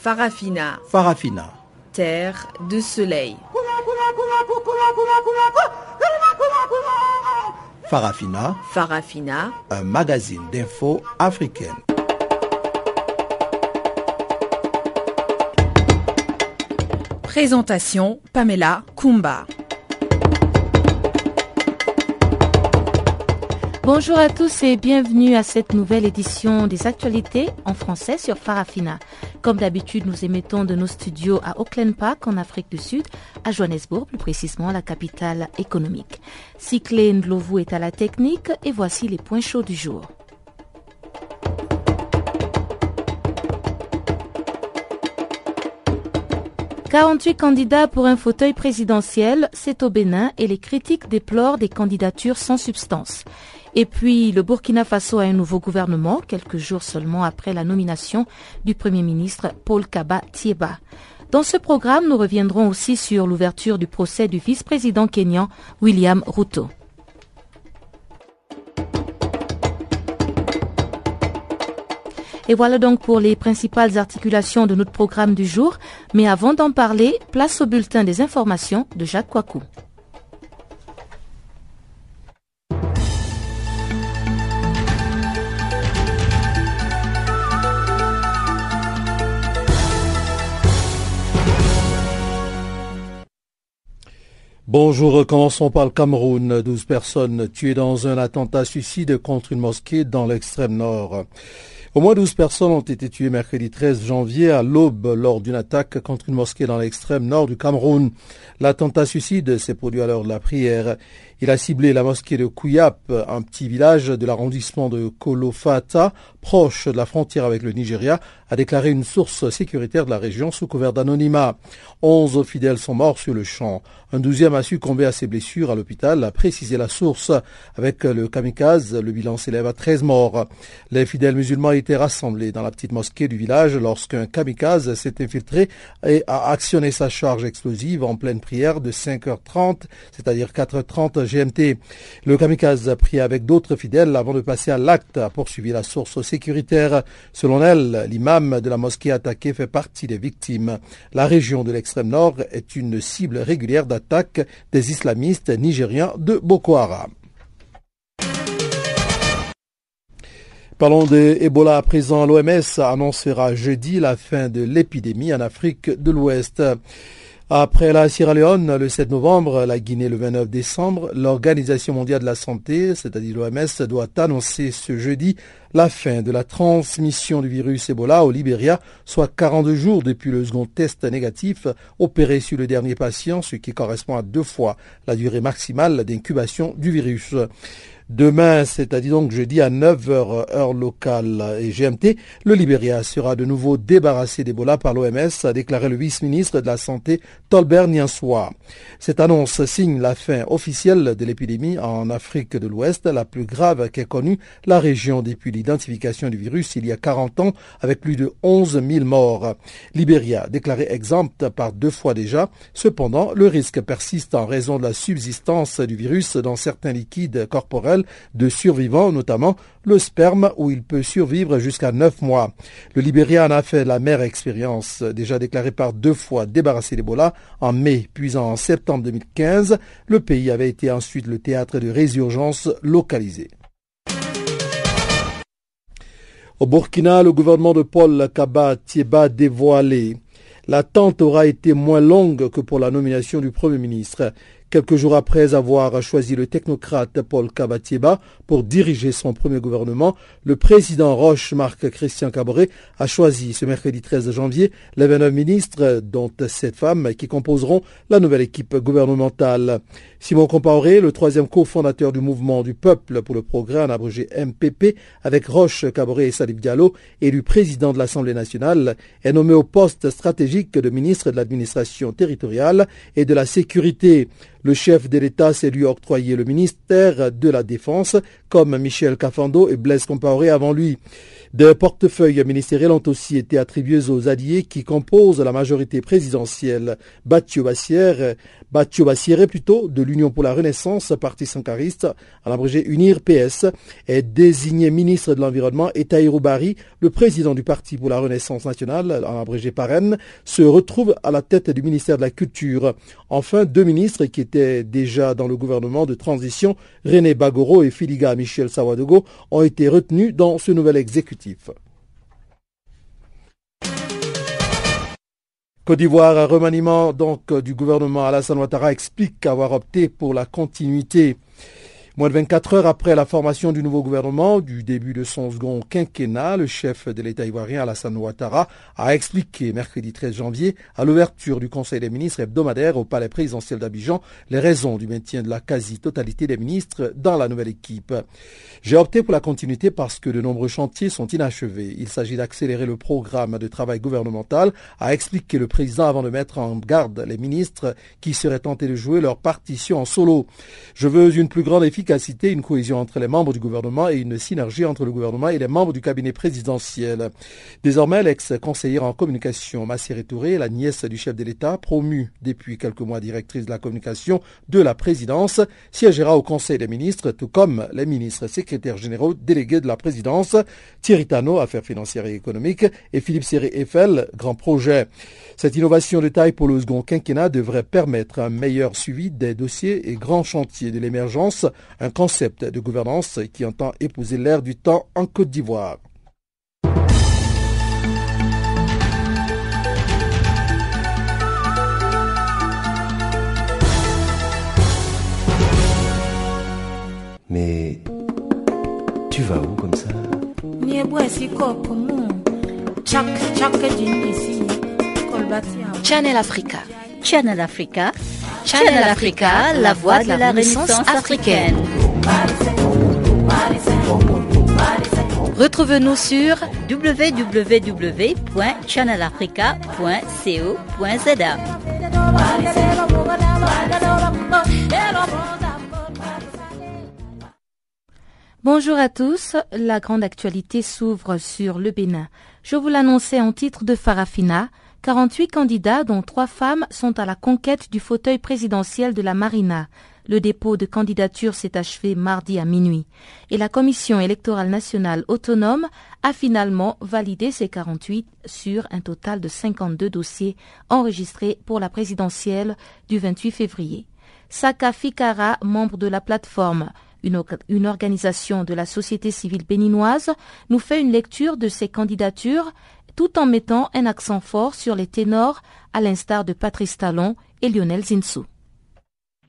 Farafina. Farafina. Terre de soleil. Farafina. Farafina. Un magazine d'infos africaine. Présentation Pamela Kumba. Bonjour à tous et bienvenue à cette nouvelle édition des actualités en français sur Farafina. Comme d'habitude, nous émettons de nos studios à Auckland Park en Afrique du Sud, à Johannesburg, plus précisément la capitale économique. Cyclé Ndlovu est à la technique et voici les points chauds du jour. « 48 candidats pour un fauteuil présidentiel, c'est au Bénin et les critiques déplorent des candidatures sans substance. Et puis, le Burkina Faso a un nouveau gouvernement, quelques jours seulement après la nomination du Premier ministre Paul Kaba Thieba. Dans ce programme, nous reviendrons aussi sur l'ouverture du procès du vice-président kényan William Ruto. Et voilà donc pour les principales articulations de notre programme du jour. Mais avant d'en parler, place au bulletin des informations de Jacques Coicou. Bonjour, commençons par le Cameroun. 12 personnes tuées dans un attentat suicide contre une mosquée dans l'extrême nord. Au moins 12 personnes ont été tuées mercredi 13 janvier à l'aube lors d'une attaque contre une mosquée dans l'extrême nord du Cameroun. L'attentat suicide s'est produit à l'heure de la prière. Il a ciblé la mosquée de Kouyap, un petit village de l'arrondissement de Kolofata, proche de la frontière avec le Nigeria, a déclaré une source sécuritaire de la région sous couvert d'anonymat. Onze fidèles sont morts sur le champ. Un douzième a succombé à ses blessures à l'hôpital, a précisé la source. Avec le kamikaze, le bilan s'élève à 13 morts. Les fidèles musulmans étaient rassemblés dans la petite mosquée du village lorsqu'un kamikaze s'est infiltré et a actionné sa charge explosive en pleine prière de 5h30, c'est-à-dire 4h30 GMT. Le kamikaze a pris avec d'autres fidèles avant de passer à l'acte, a poursuivi la source sécuritaire. Selon elle, l'imam de la mosquée attaquée fait partie des victimes. La région de l'extrême nord est une cible régulière d'attaque des islamistes nigériens de Boko Haram. Parlons de Ebola à présent. L'OMS annoncera jeudi la fin de l'épidémie en Afrique de l'Ouest. Après la Sierra Leone le 7 novembre, la Guinée le 29 décembre, l'Organisation mondiale de la santé, c'est-à-dire l'OMS, doit annoncer ce jeudi la fin de la transmission du virus Ebola au Libéria, soit 42 jours depuis le second test négatif opéré sur le dernier patient, ce qui correspond à deux fois la durée maximale d'incubation du virus. Demain, c'est-à-dire donc jeudi à 9h heure locale et GMT, le Libéria sera de nouveau débarrassé d'Ebola par l'OMS, a déclaré le vice-ministre de la Santé Tolbert Niansoa. Cette annonce signe la fin officielle de l'épidémie en Afrique de l'Ouest, la plus grave qu'ait connue la région depuis l'identification du virus il y a 40 ans, avec plus de 11 000 morts. Libéria déclaré exempte par deux fois déjà. Cependant, le risque persiste en raison de la subsistance du virus dans certains liquides corporels de survivants, notamment le sperme où il peut survivre jusqu'à 9 mois. Le Libéria a fait la mère expérience, déjà déclaré par deux fois débarrassé d'Ebola en mai puis en septembre 2015. Le pays avait été ensuite le théâtre de résurgence localisée. Au Burkina, le gouvernement de Paul Kaba Thieba dévoilé. L'attente aura été moins longue que pour la nomination du Premier ministre. Quelques jours après avoir choisi le technocrate Paul Kabatieba pour diriger son premier gouvernement, le président Roche, Marc Christian Caboret, a choisi ce mercredi 13 janvier les 29 ministres, dont sept femmes, qui composeront la nouvelle équipe gouvernementale. Simon Compaoré, le troisième cofondateur du mouvement du peuple pour le progrès, en abrégé MPP, avec Roche Caboret et Salif Diallo, élu président de l'Assemblée nationale, est nommé au poste stratégique de ministre de l'administration territoriale et de la sécurité. Le chef de l'État s'est lui octroyé le ministère de la Défense, comme Michel Cafando et Blaise Compaoré avant lui. Des portefeuilles ministériels ont aussi été attribués aux alliés qui composent la majorité présidentielle. Bathio Bassière, Bathio Bassière plutôt, de l'Union pour la Renaissance, parti sankariste, en abrégé UNIR PS, est désigné ministre de l'Environnement et Taïrou Bari, le président du Parti pour la Renaissance nationale, en abrégé PAREN, se retrouve à la tête du ministère de la Culture. Enfin, deux ministres qui étaient déjà dans le gouvernement de transition, René Bagoro et Filiga Michel Sawadogo, ont été retenus dans ce nouvel exécutif. Côte d'Ivoire, un remaniement donc du gouvernement Alassane Ouattara explique avoir opté pour la continuité Moins de 24 heures après la formation du nouveau gouvernement, du début de son second quinquennat, le chef de l'État ivoirien Alassane Ouattara a expliqué mercredi 13 janvier à l'ouverture du Conseil des ministres hebdomadaire au palais présidentiel d'Abidjan les raisons du maintien de la quasi-totalité des ministres dans la nouvelle équipe. J'ai opté pour la continuité parce que de nombreux chantiers sont inachevés. Il s'agit d'accélérer le programme de travail gouvernemental, a expliqué le président avant de mettre en garde les ministres qui seraient tentés de jouer leur partition en solo. Je veux une plus grande efficacité une cohésion entre les membres du gouvernement et une synergie entre le gouvernement et les membres du cabinet présidentiel. Désormais, l'ex-conseillère en communication Masséré Touré, la nièce du chef de l'État, promue depuis quelques mois directrice de la communication de la présidence, siégera au Conseil des ministres, tout comme les ministres secrétaires généraux délégués de la présidence, Thierry Tano, affaires financières et économiques, et Philippe Séré Eiffel, grand projet. Cette innovation de taille pour le second quinquennat devrait permettre un meilleur suivi des dossiers et grands chantiers de l'émergence, un concept de gouvernance qui entend épouser l'ère du temps en Côte d'Ivoire. Mais tu vas où comme ça? Channel Africa. Channel Africa. Channel Africa, la voix de la Renaissance africaine. Retrouve-nous sur www.channelafrica.co.za. Bonjour à tous, la grande actualité s'ouvre sur le Bénin. Je vous l'annonçais en titre de Farafina. 48 candidats, dont trois femmes, sont à la conquête du fauteuil présidentiel de la Marina. Le dépôt de candidature s'est achevé mardi à minuit et la Commission électorale nationale autonome a finalement validé ces 48 sur un total de 52 dossiers enregistrés pour la présidentielle du 28 février. Saka Fikara, membre de la plateforme une, une, organisation de la société civile béninoise, nous fait une lecture de ces candidatures tout en mettant un accent fort sur les ténors, à l'instar de Patrice Talon et Lionel Zinsou.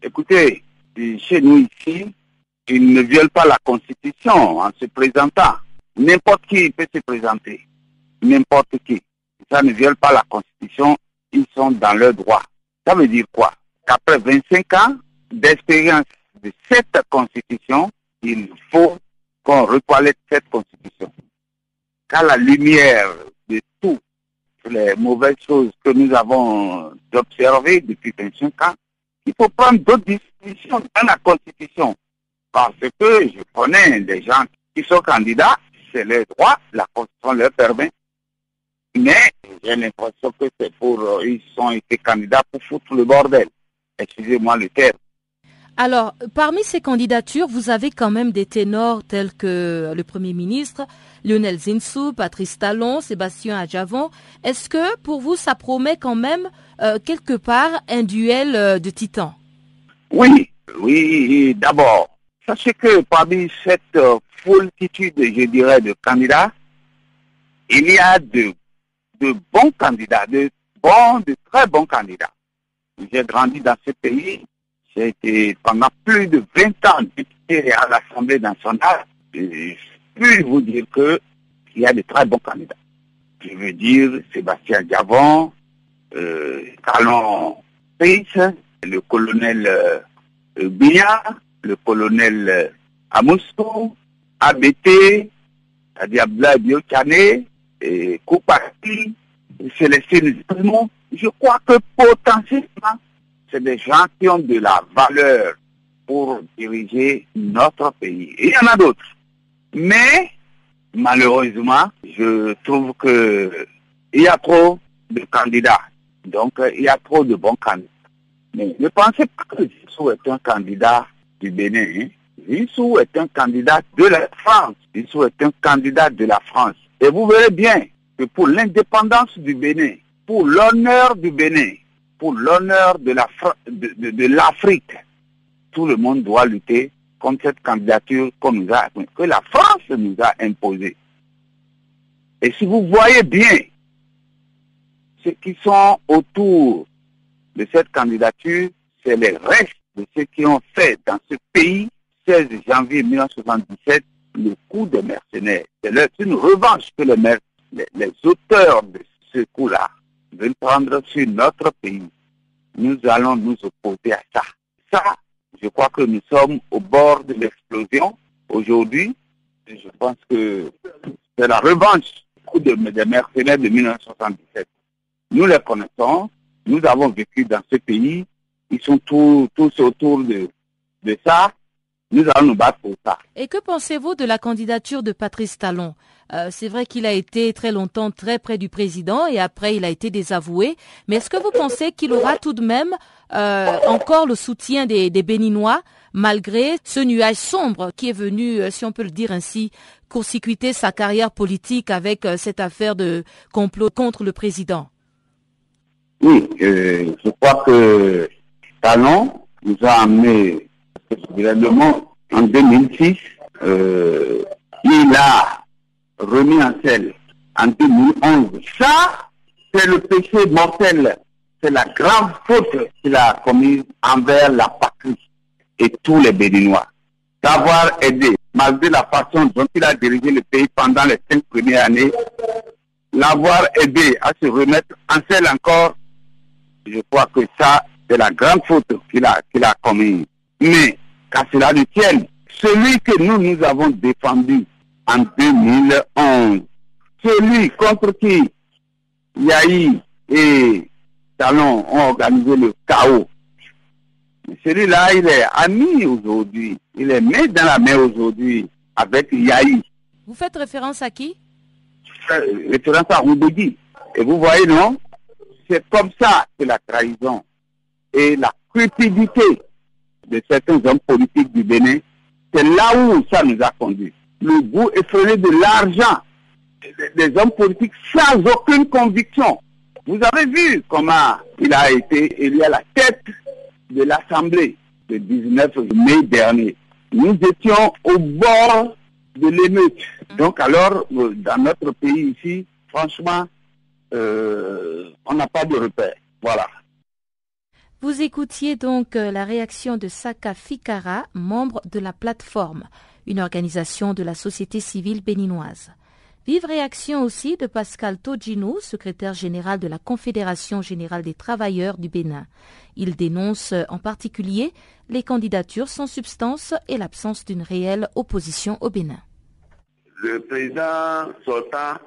Écoutez, chez nous ici, ils ne violent pas la Constitution en se présentant. N'importe qui peut se présenter. N'importe qui. Ça ne viole pas la Constitution. Ils sont dans leur droit. Ça veut dire quoi? Qu'après 25 ans d'expérience de cette Constitution, il faut qu'on retoilette cette Constitution. Qu'à la lumière de toutes les mauvaises choses que nous avons observées depuis 25 ans, il faut prendre d'autres dispositions dans la Constitution. Parce que je connais des gens qui sont candidats, c'est leur droit, la Constitution leur permet. Mais j'ai l'impression que c'est pour, ils sont été candidats pour foutre le bordel. Excusez-moi le terme. Alors, parmi ces candidatures, vous avez quand même des ténors tels que le Premier ministre, Lionel Zinsou, Patrice Talon, Sébastien Adjavon. Est-ce que pour vous, ça promet quand même euh, quelque part un duel euh, de titans? Oui, oui, d'abord. Sachez que parmi cette euh, foultitude, je dirais, de candidats, il y a de, de bons candidats, de bons, de très bons candidats. J'ai grandi dans ce pays, j'ai été pendant plus de 20 ans député à l'Assemblée nationale. Je puis vous dire que il y a de très bons candidats. Je veux dire Sébastien Diavon, euh, Calon le colonel euh, le colonel euh, Amousso, ABT, Diabla Biokane, et Célestine Zalmont. Je crois que potentiellement, c'est des gens qui ont de la valeur pour diriger notre pays. Et il y en a d'autres. Mais, malheureusement, je trouve que il y a trop de candidats. Donc, il y a trop de bons candidats. Mais ne pensez pas que Zissou est un candidat du Bénin. Hein. Zissou est un candidat de la France. Zissou est un candidat de la France. Et vous verrez bien que pour l'indépendance du Bénin, pour l'honneur du Bénin, pour l'honneur de l'Afrique, tout le monde doit lutter contre cette candidature que la France nous a imposée. Et si vous voyez bien ceux qui sont autour de cette candidature, c'est les restes de ceux qui ont fait dans ce pays, 16 janvier 1977, le coup des mercenaires. C'est une revanche que les auteurs de ce coup-là veulent prendre sur notre pays. Nous allons nous opposer à ça. Ça, je crois que nous sommes au bord de l'explosion aujourd'hui. Je pense que c'est la revanche des mercenaires de 1977. Nous les connaissons, nous avons vécu dans ce pays, ils sont tous, autour de, de ça. Nous allons nous battre pour ça. Et que pensez-vous de la candidature de Patrice Talon? Euh, C'est vrai qu'il a été très longtemps très près du président et après il a été désavoué. Mais est-ce que vous pensez qu'il aura tout de même euh, encore le soutien des, des Béninois malgré ce nuage sombre qui est venu, euh, si on peut le dire ainsi, court sa carrière politique avec cette affaire de complot contre le président? Oui, euh, je crois que Talon nous a amené, gouvernement en 2006, euh, il a remis en selle en 2011. Ça, c'est le péché mortel, c'est la grande faute qu'il a commise envers la patrie et tous les Béninois. D'avoir aidé, malgré la façon dont il a dirigé le pays pendant les cinq premières années, l'avoir aidé à se remettre en selle encore je crois que ça, c'est la grande faute qu'il a commise. Mais, qu'à cela ne tienne, celui que nous, nous avons défendu en 2011, celui contre qui Yahi et Talon ont organisé le chaos, celui-là, il est ami aujourd'hui. Il est main dans la main aujourd'hui avec Yahi. Vous faites référence à qui? Référence à Roubedi. Et vous voyez, non? C'est comme ça que la trahison et la cupidité de certains hommes politiques du Bénin, c'est là où ça nous a conduit. Le goût effréné de l'argent des hommes politiques sans aucune conviction. Vous avez vu comment il a été élu à la tête de l'Assemblée le 19 mai dernier. Nous étions au bord de l'émeute. Donc alors, euh, dans notre pays ici, franchement, euh, on n'a pas de repère. Voilà. Vous écoutiez donc euh, la réaction de Saka Fikara, membre de la plateforme, une organisation de la société civile béninoise. Vive réaction aussi de Pascal Togino, secrétaire général de la Confédération générale des travailleurs du Bénin. Il dénonce euh, en particulier les candidatures sans substance et l'absence d'une réelle opposition au Bénin. Le président sortant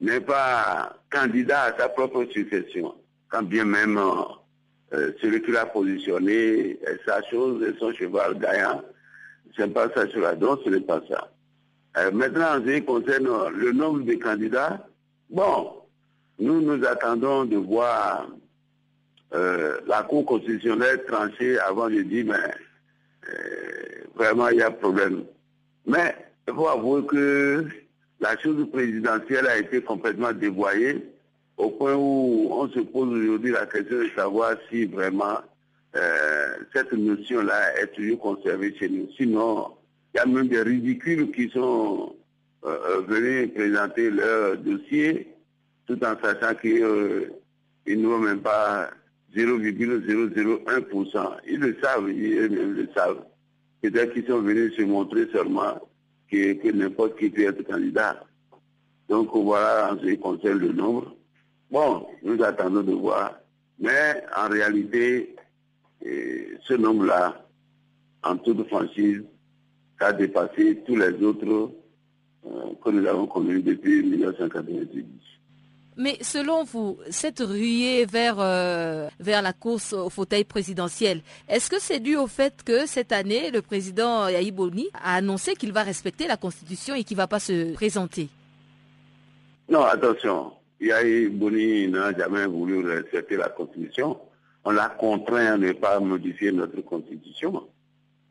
n'est pas candidat à sa propre succession, quand bien même euh, euh, celui qui l'a positionné sa chose et son cheval gagnant. C'est pas ça sur la danse, ce n'est pas ça. Euh, maintenant, en ce qui concerne le nombre de candidats, bon, nous nous attendons de voir la Cour constitutionnelle trancher avant de dire, mais vraiment, il y a problème. Mais il faut avouer que la chose présidentielle a été complètement dévoyée au point où on se pose aujourd'hui la question de savoir si vraiment euh, cette notion-là est toujours conservée chez nous. Sinon, il y a même des ridicules qui sont euh, euh, venus présenter leur dossier tout en sachant qu'ils ne vont même pas 0,001%. Ils le savent, ils le savent. Peut-être qu'ils sont venus se montrer seulement que, n'importe qui peut être candidat. Donc voilà en ce qui concerne le nombre. Bon, nous attendons de voir. Mais en réalité, eh, ce nombre-là, en toute franchise, a dépassé tous les autres euh, que nous avons connus depuis 1998. Mais selon vous, cette ruée vers, euh, vers la course au fauteuil présidentiel, est-ce que c'est dû au fait que cette année, le président Yahi Boni a annoncé qu'il va respecter la Constitution et qu'il ne va pas se présenter? Non, attention. Yahi Boni n'a jamais voulu respecter la Constitution. on l'a contraint à ne pas modifier notre constitution.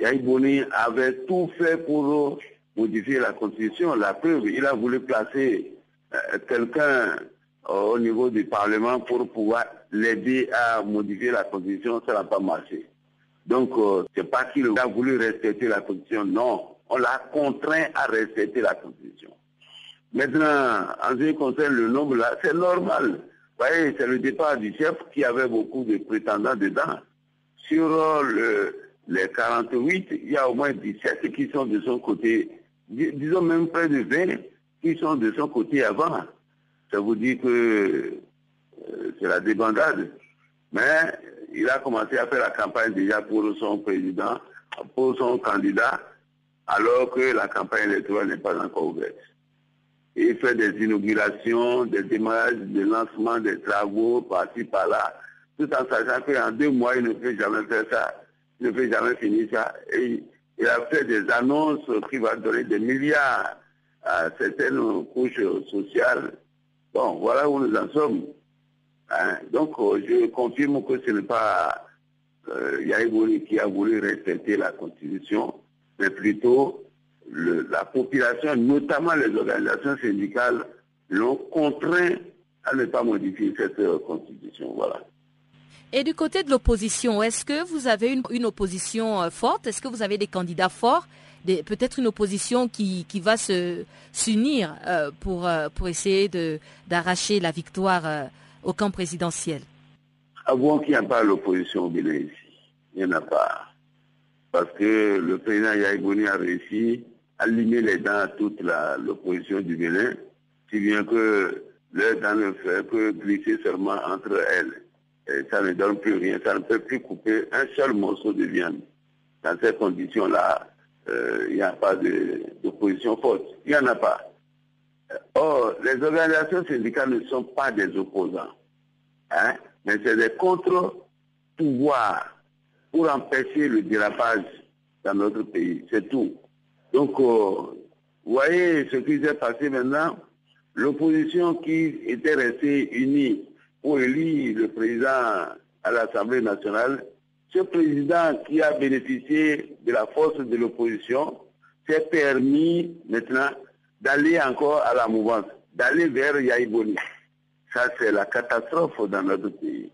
Yaïbouni avait tout fait pour modifier la constitution. La preuve, il a voulu placer euh, quelqu'un au niveau du Parlement pour pouvoir l'aider à modifier la constitution, ça n'a pas marché. Donc, euh, c'est pas qu'il a voulu respecter la constitution, non. On l'a contraint à respecter la constitution. Maintenant, en ce qui concerne le nombre là, c'est normal. Vous voyez, c'est le départ du chef qui avait beaucoup de prétendants dedans. Sur euh, le, les 48, il y a au moins 17 qui sont de son côté, disons même près de 20 qui sont de son côté avant. Ça vous dit que euh, c'est la débandade. Mais il a commencé à faire la campagne déjà pour son président, pour son candidat, alors que la campagne électorale n'est pas encore ouverte. Il fait des inaugurations, des démarrages, des lancements, des travaux par-ci, par-là, tout en sachant qu'en deux mois, il ne peut jamais faire ça, il ne peut jamais finir ça. Et il a fait des annonces qui vont donner des milliards à certaines couches sociales. Bon, voilà où nous en sommes. Hein. Donc, je confirme que ce n'est pas euh, qui a voulu respecter la Constitution, mais plutôt la population, notamment les organisations syndicales, l'ont contraint à ne pas modifier cette euh, constitution. Voilà. Et du côté de l'opposition, est-ce que vous avez une, opposition euh, forte? Est-ce que vous avez des candidats forts? Peut-être une opposition qui, qui va s'unir euh, pour, pour essayer d'arracher la victoire au camp présidentiel? Avouons qu'il n'y a pas l'opposition au Bénin ici. Il n'y en a pas. Parce que le président Yaïbouni a réussi aligner les dents à toute l'opposition du Bénin, si bien que les dents ne fait que glisser seulement entre elles. Et ça ne donne plus rien, ça ne peut plus couper un seul morceau de viande. Dans ces conditions-là, euh, il n'y a pas d'opposition forte. Il n'y en a pas. Or, les organisations syndicales ne sont pas des opposants, hein, mais c'est des contre-pouvoirs pour empêcher le dérapage dans notre pays. C'est tout. Donc, euh, vous voyez ce qui s'est passé maintenant. L'opposition qui était restée unie pour élire le président à l'Assemblée nationale, ce président qui a bénéficié de la force de l'opposition s'est permis maintenant d'aller encore à la mouvance, d'aller vers Yaïboni. Ça, c'est la catastrophe dans notre pays.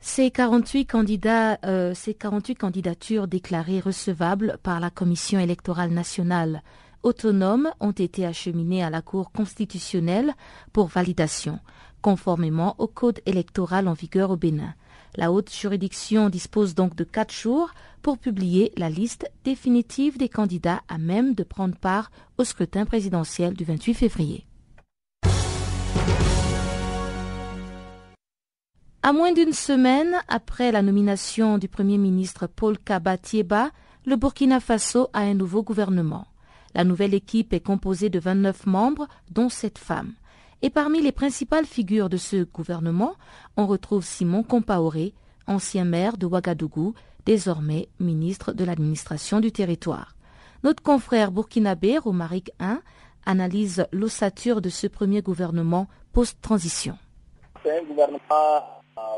Ces 48, candidats, euh, ces 48 candidatures déclarées recevables par la Commission électorale nationale autonome ont été acheminées à la Cour constitutionnelle pour validation, conformément au code électoral en vigueur au Bénin. La haute juridiction dispose donc de quatre jours pour publier la liste définitive des candidats à même de prendre part au scrutin présidentiel du 28 février. À moins d'une semaine après la nomination du Premier ministre Paul Kabatieba, le Burkina Faso a un nouveau gouvernement. La nouvelle équipe est composée de 29 membres, dont 7 femmes. Et parmi les principales figures de ce gouvernement, on retrouve Simon Compaoré, ancien maire de Ouagadougou, désormais ministre de l'administration du territoire. Notre confrère burkinabé Romaric I analyse l'ossature de ce premier gouvernement post-transition.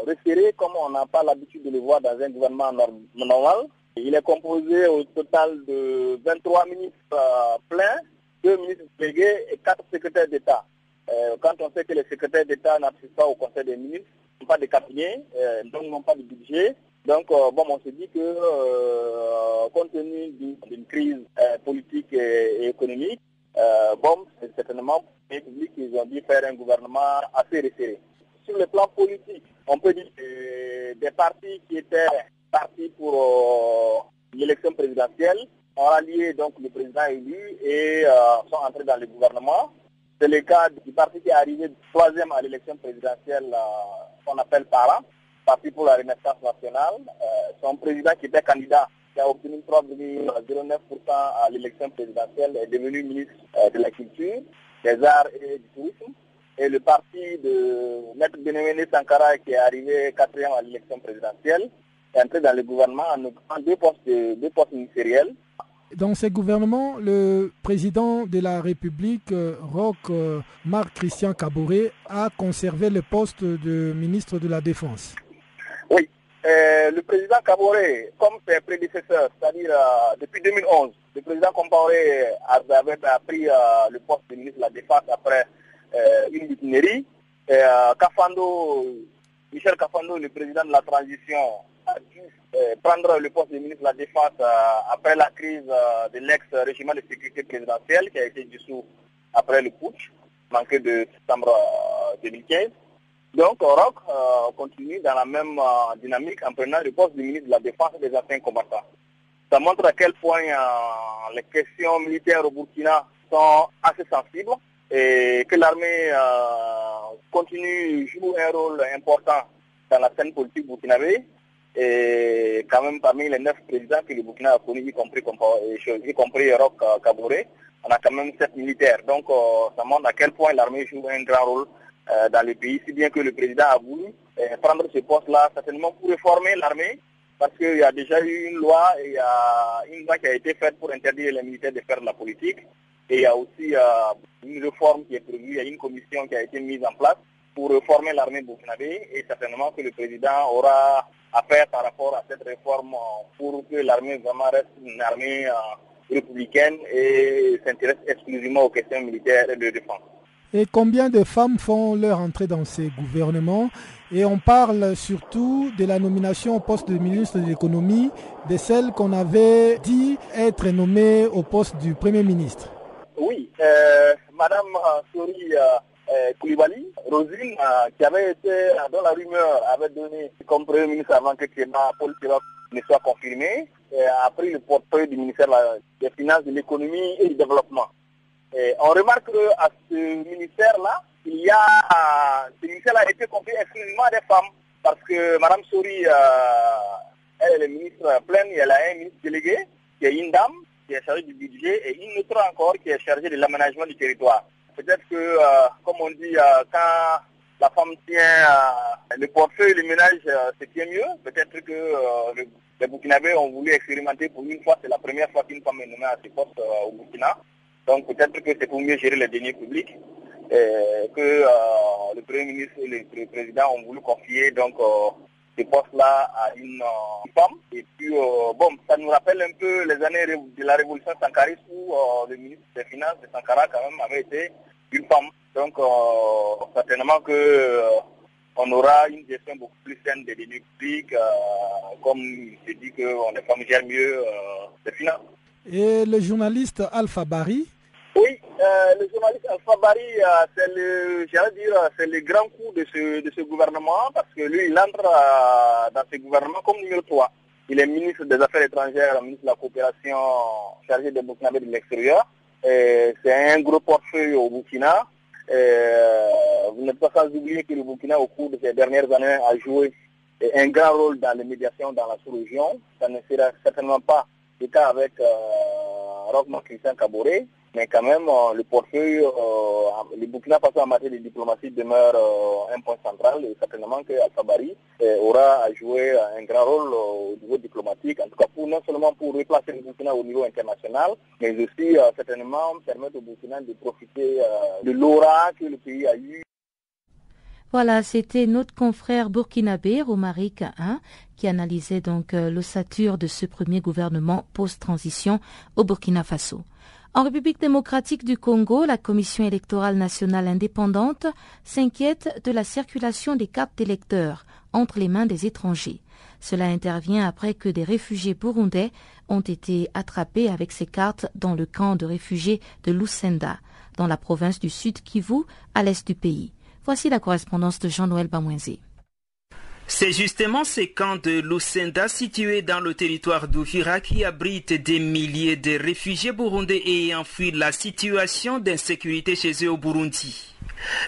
Resserré comme on n'a pas l'habitude de le voir dans un gouvernement normal. Il est composé au total de 23 ministres euh, pleins, 2 ministres délégués et 4 secrétaires d'État. Euh, quand on sait que les secrétaires d'État n'assistent pas au Conseil des ministres, n'ont pas de cabinet, euh, donc n'ont pas de budget. Donc, bon, on se dit que compte tenu d'une crise politique et, économique, bon, certainement les publics ils ont dû faire un gouvernement assez resserré sur le plan politique, on peut dire que des partis qui étaient partis pour euh, l'élection présidentielle ont rallié donc le président élu et euh, sont entrés dans le gouvernement. C'est le cas du parti qui est arrivé troisième à l'élection présidentielle, euh, qu'on appelle PARA, Parti pour la Renaissance nationale. son président qui était candidat, qui a obtenu 3,09% à l'élection présidentielle, est devenu ministre de la Culture, des Arts et du Tourisme et le parti de Maître Benemene Sankara qui est arrivé quatrième à l'élection présidentielle est entré dans le gouvernement en occupant deux postes, deux postes ministériels. Dans ce gouvernement, le président de la République, euh, Roch euh, Marc Christian Caboret, a conservé le poste de ministre de la Défense. le président Kaboré, comme ses prédécesseurs, c'est-à-dire depuis 2011, le président Compaoré avait pris le poste de ministre de la Défense après une mutinerie. Kafando, Michel Kafando, le président de la transition, a dû prendre le poste de ministre de la Défense après la crise de l'ex-régime de sécurité présidentielle qui a été dissous après le putsch, manqué de septembre 2015. Donc, Rock continue dans la même dynamique en prenant le poste de ministre de la Défense des anciens combattants. Ça montre à quel point les questions militaires au Burkina sont assez sensibles et que l'armée continue, joue un rôle important dans la scène politique burkinabé. Et quand même parmi les neuf présidents que le Burkina a connus, y compris, y compris Rock Kabouré, on a quand même sept militaires. Donc ça montre à quel point l'armée joue un grand rôle dans le pays, si bien que le président a voulu prendre ce poste-là certainement pour réformer l'armée, parce qu'il y a déjà eu une loi, il une loi qui a été faite pour interdire les militaires de faire de la politique, et il y a aussi une réforme qui est prévue, il y a une commission qui a été mise en place pour réformer l'armée burkinabé, et certainement que le président aura à faire par rapport à cette réforme pour que l'armée vraiment reste une armée républicaine et s'intéresse exclusivement aux questions militaires et de défense. Et combien de femmes font leur entrée dans ces gouvernements? Et on parle surtout de la nomination au poste de ministre de l'économie de celle qu'on avait dit être nommée au poste du Premier ministre. Oui, euh, Madame Sori euh, Koulibaly, Rosine, euh, qui avait été, dans la rumeur, avait donné comme Premier ministre avant que Kéma Paul Kirok ne soit confirmé, a pris le portefeuille du ministère des Finances, de l'économie et du développement. Et on remarque qu'à ce ministère-là, il y a, ce ministère-là a été confié exclusivement à des femmes, parce que Mme Sori, euh, elle est ministre pleine, et elle a un ministre délégué, qui est une dame, qui est chargée du budget, et une autre encore qui est chargée de l'aménagement du territoire. Peut-être que, euh, comme on dit, euh, quand la femme tient le portefeuille, le ménage, c'est bien mieux. Peut-être que le, les Burkinabés ont voulu expérimenter pour une fois, c'est la première fois qu'une femme est nommée à ce poste au Burkina. Donc peut-être que c'est pour mieux gérer les deniers publics que euh, le Premier ministre et le, président ont voulu confier donc euh, ce poste-là à une euh, femme. Et puis bon, ça nous rappelle un peu les années de la révolution sankariste où le ministre des Finances de Sankara quand même avait été une femme. Donc certainement que on aura une gestion beaucoup plus saine des deniers publics, comme il se dit qu'on les femmes gèrent mieux les finances. Et le journaliste Alpha Barry oui, euh, le journaliste Alpha Barry, euh, c'est le, dire, c'est le grand coup de ce, de ce gouvernement parce que lui, il entre euh, dans ce gouvernement comme numéro 3. Il est ministre des Affaires étrangères, ministre de la coopération chargé des Burkinabés de l'extérieur. C'est un gros portefeuille au Burkina. vous n'êtes pas sans oublier que le Burkina, au cours de ces dernières années, a joué un grand rôle dans les médiations dans la sous-région. Ça ne sera certainement pas le cas avec euh, Rochman Christian Caboret. Mais quand même, le portefeuille, euh, le Burkina Faso en matière de diplomatie demeure euh, un point central et certainement que Al-Sabari aura à jouer un grand rôle au niveau diplomatique, en tout cas pour, non seulement pour replacer le Burkina au niveau international, mais aussi certainement permettre au Burkina de profiter de l'aura que le pays a eu voilà, c'était notre confrère burkinabé Romaric Kahin qui analysait donc l'ossature de ce premier gouvernement post-transition au Burkina Faso. En République démocratique du Congo, la Commission électorale nationale indépendante s'inquiète de la circulation des cartes d'électeurs entre les mains des étrangers. Cela intervient après que des réfugiés burundais ont été attrapés avec ces cartes dans le camp de réfugiés de Lucenda, dans la province du Sud Kivu, à l'est du pays. Voici la correspondance de Jean-Noël Bamouenzé. C'est justement ces camps de Lucenda situés dans le territoire d'Ouvira qui abritent des milliers de réfugiés burundais ayant fui la situation d'insécurité chez eux au Burundi.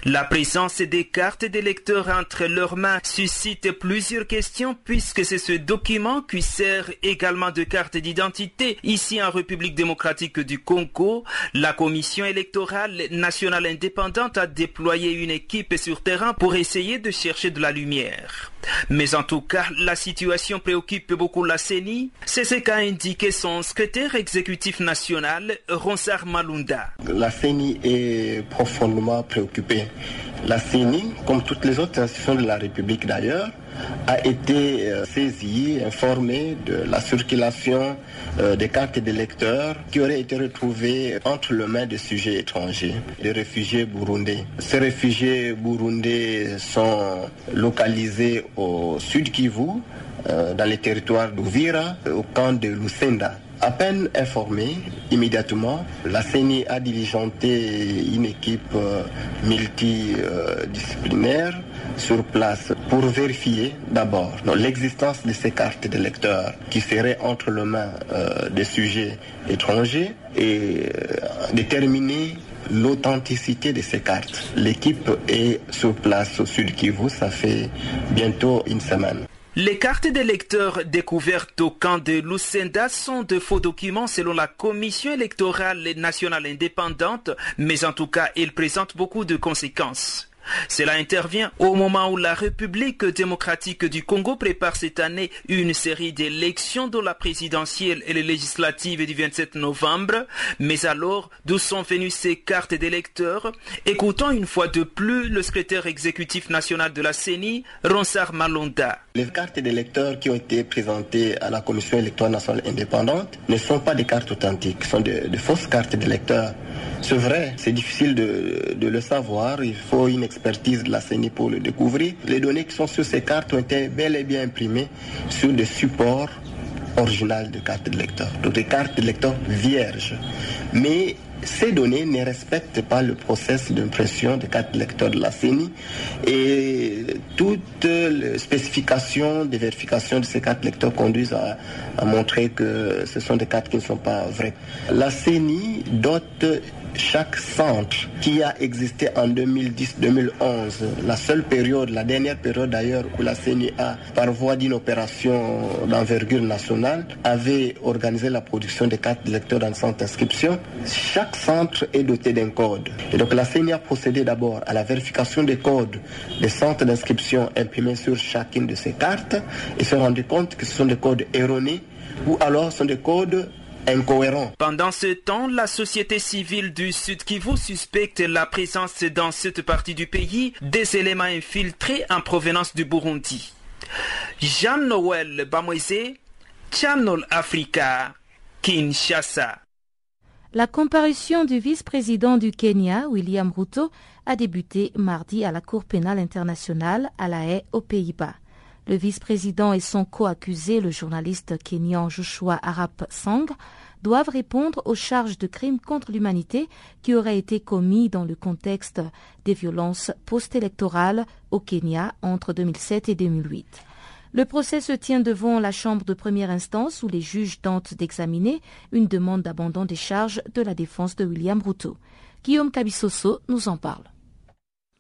La présence des cartes d'électeurs entre leurs mains suscite plusieurs questions puisque c'est ce document qui sert également de carte d'identité. Ici en République démocratique du Congo, la Commission électorale nationale indépendante a déployé une équipe sur terrain pour essayer de chercher de la lumière. Mais en tout cas, la situation préoccupe beaucoup la CENI. C'est ce qu'a indiqué son secrétaire exécutif national, Ronsar Malunda. La CENI est profondément préoccupée La CENI, comme toutes les autres institutions de la République d'ailleurs, a été euh, saisie, informée de la circulation euh, des cartes d'électeurs qui auraient été retrouvées entre les mains de sujets étrangers, des réfugiés burundais. Ces réfugiés burundais sont localisés au sud Kivu, euh, dans les territoires d'Ouvira, au camp de Lucenda. À peine informé, immédiatement, la CENI a diligenté une équipe multidisciplinaire sur place pour vérifier d'abord l'existence de ces cartes de lecteurs qui seraient entre les mains euh, des sujets étrangers et euh, déterminer l'authenticité de ces cartes. L'équipe est sur place au sud Kivu, ça fait bientôt une semaine. Les cartes d'électeurs découvertes au camp de Lucenda sont de faux documents selon la Commission électorale nationale indépendante, mais en tout cas, ils présentent beaucoup de conséquences. Cela intervient au moment où la République démocratique du Congo prépare cette année une série d'élections dont la présidentielle et les législatives du 27 novembre. Mais alors, d'où sont venues ces cartes d'électeurs? Écoutons une fois de plus le secrétaire exécutif national de la CENI, Ronsar Malonda. Les cartes d'électeurs qui ont été présentées à la Commission électorale nationale indépendante ne sont pas des cartes authentiques, sont de, fausses cartes d'électeurs. C'est vrai, c'est difficile de, de, le savoir, il faut une de la CENI pour le découvrir. Les données qui sont sur ces cartes ont été bel et bien imprimées sur des supports originaux de cartes de lecteur, donc des cartes de lecteur vierges. Mais ces données ne respectent pas le processus d'impression des cartes lecteurs de la CENI et toutes les spécifications de vérification de ces cartes lecteurs conduisent à, à montrer que ce sont des cartes qui ne sont pas vraies. La CENI dote chaque centre qui a existé en 2010-2011, la seule période, la dernière période d'ailleurs où la CENI a, par voie d'une opération d'envergure nationale, avait organisé la production des cartes de lecteurs dans le centre d'inscription, chaque centre est doté d'un code. Et donc la CENI a procédé d'abord à la vérification des codes des centres d'inscription imprimés sur chacune de ces cartes et se rendu compte que ce sont des codes erronés ou alors ce sont des codes incohérent. Pendant ce temps, la société civile du Sud Kivu suspecte la présence dans cette partie du pays des éléments infiltrés en provenance du Burundi. Jean-Noël Bamwese, Channel Africa, Kinshasa. La comparution du vice-président du Kenya, William Ruto, a débuté mardi à la Cour pénale internationale à La Haye, aux Pays-Bas. Le vice-président et son co-accusé, le journaliste kenyan Joshua Arap Sang, doivent répondre aux charges de crimes contre l'humanité qui auraient été commis dans le contexte des violences post-électorales au Kenya entre 2007 et 2008. Le procès se tient devant la chambre de première instance où les juges tentent d'examiner une demande d'abandon des charges de la défense de William Ruto. Guillaume Kabissoso nous en parle.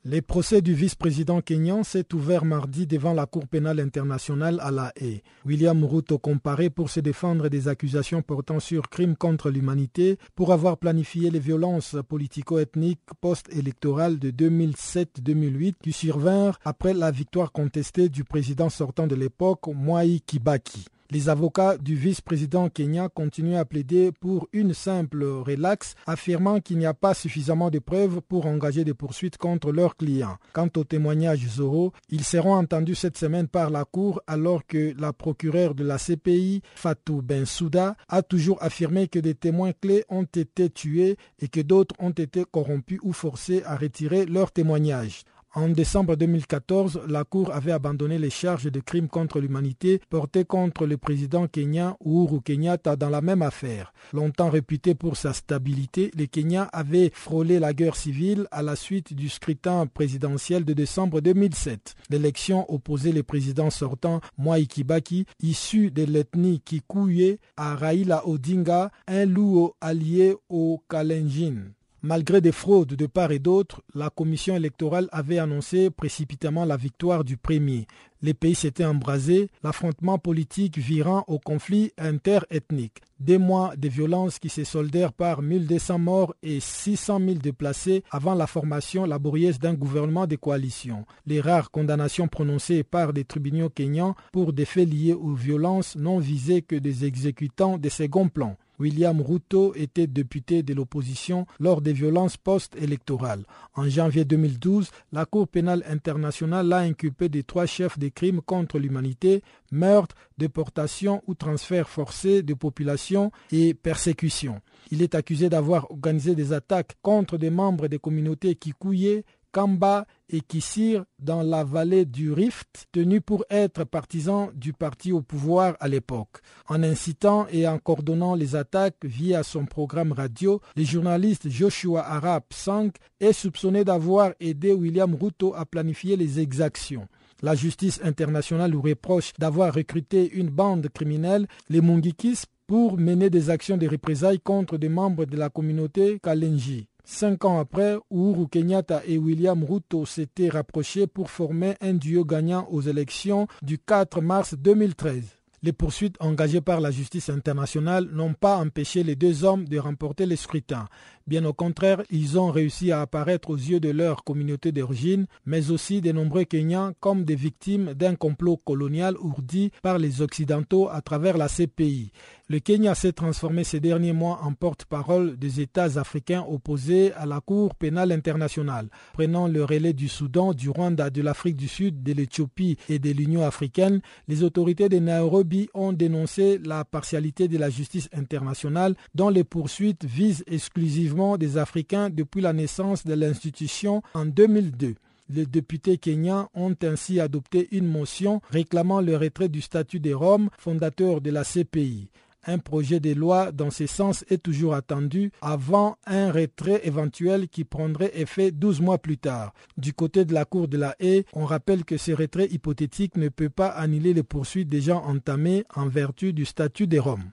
Le procès du vice-président kenyan s'est ouvert mardi devant la Cour pénale internationale à La Haye. William Ruto comparé pour se défendre des accusations portant sur crimes contre l'humanité pour avoir planifié les violences politico-ethniques post-électorales de 2007-2008 qui survinrent après la victoire contestée du président sortant de l'époque, Mwai Kibaki. Les avocats du vice-président Kenya continuent à plaider pour une simple relaxe, affirmant qu'il n'y a pas suffisamment de preuves pour engager des poursuites contre leurs clients. Quant aux témoignages Zoro, ils seront entendus cette semaine par la Cour alors que la procureure de la CPI, Fatou Bensouda, a toujours affirmé que des témoins clés ont été tués et que d'autres ont été corrompus ou forcés à retirer leurs témoignages. En décembre 2014, la Cour avait abandonné les charges de crimes contre l'humanité portées contre le président kenyan Uhuru Kenyatta dans la même affaire. Longtemps réputé pour sa stabilité, le Kenya avait frôlé la guerre civile à la suite du scrutin présidentiel de décembre 2007. L'élection opposait le président sortant Mwai Kibaki, issu de l'ethnie Kikuye, à Raila Odinga, un loup allié au Kalenjin. Malgré des fraudes de part et d'autre, la commission électorale avait annoncé précipitamment la victoire du premier. Les pays s'étaient embrasés, l'affrontement politique virant au conflit interethnique. Des mois de violences qui se soldèrent par 1200 morts et 600 000 déplacés avant la formation laborieuse d'un gouvernement de coalition. Les rares condamnations prononcées par des tribunaux kenyans pour des faits liés aux violences n'ont visé que des exécutants de second plan. William Ruto était député de l'opposition lors des violences post-électorales. En janvier 2012, la Cour pénale internationale l'a inculpé des trois chefs des crimes contre l'humanité, meurtre, déportation ou transfert forcé de population et persécution. Il est accusé d'avoir organisé des attaques contre des membres des communautés Kikuye, Kamba et Kissir dans la vallée du Rift, tenus pour être partisans du parti au pouvoir à l'époque. En incitant et en coordonnant les attaques via son programme radio, le journaliste Joshua Arap Sang est soupçonné d'avoir aidé William Ruto à planifier les exactions. La justice internationale lui reproche d'avoir recruté une bande criminelle, les Mungikis, pour mener des actions de représailles contre des membres de la communauté Kalenji. Cinq ans après, Uhuru Kenyatta et William Ruto s'étaient rapprochés pour former un duo gagnant aux élections du 4 mars 2013. Les poursuites engagées par la justice internationale n'ont pas empêché les deux hommes de remporter les scrutins. Bien au contraire, ils ont réussi à apparaître aux yeux de leur communauté d'origine, mais aussi de nombreux Kenyans comme des victimes d'un complot colonial ourdi par les Occidentaux à travers la CPI. Le Kenya s'est transformé ces derniers mois en porte-parole des États africains opposés à la Cour pénale internationale. Prenant le relais du Soudan, du Rwanda, de l'Afrique du Sud, de l'Éthiopie et de l'Union africaine, les autorités de Nairobi ont dénoncé la partialité de la justice internationale dont les poursuites visent exclusivement des Africains depuis la naissance de l'institution en 2002. Les députés kenyans ont ainsi adopté une motion réclamant le retrait du statut des Roms, fondateur de la CPI. Un projet de loi dans ce sens est toujours attendu avant un retrait éventuel qui prendrait effet 12 mois plus tard. Du côté de la Cour de la Haye, on rappelle que ce retrait hypothétique ne peut pas annuler les poursuites déjà entamées en vertu du statut des Roms.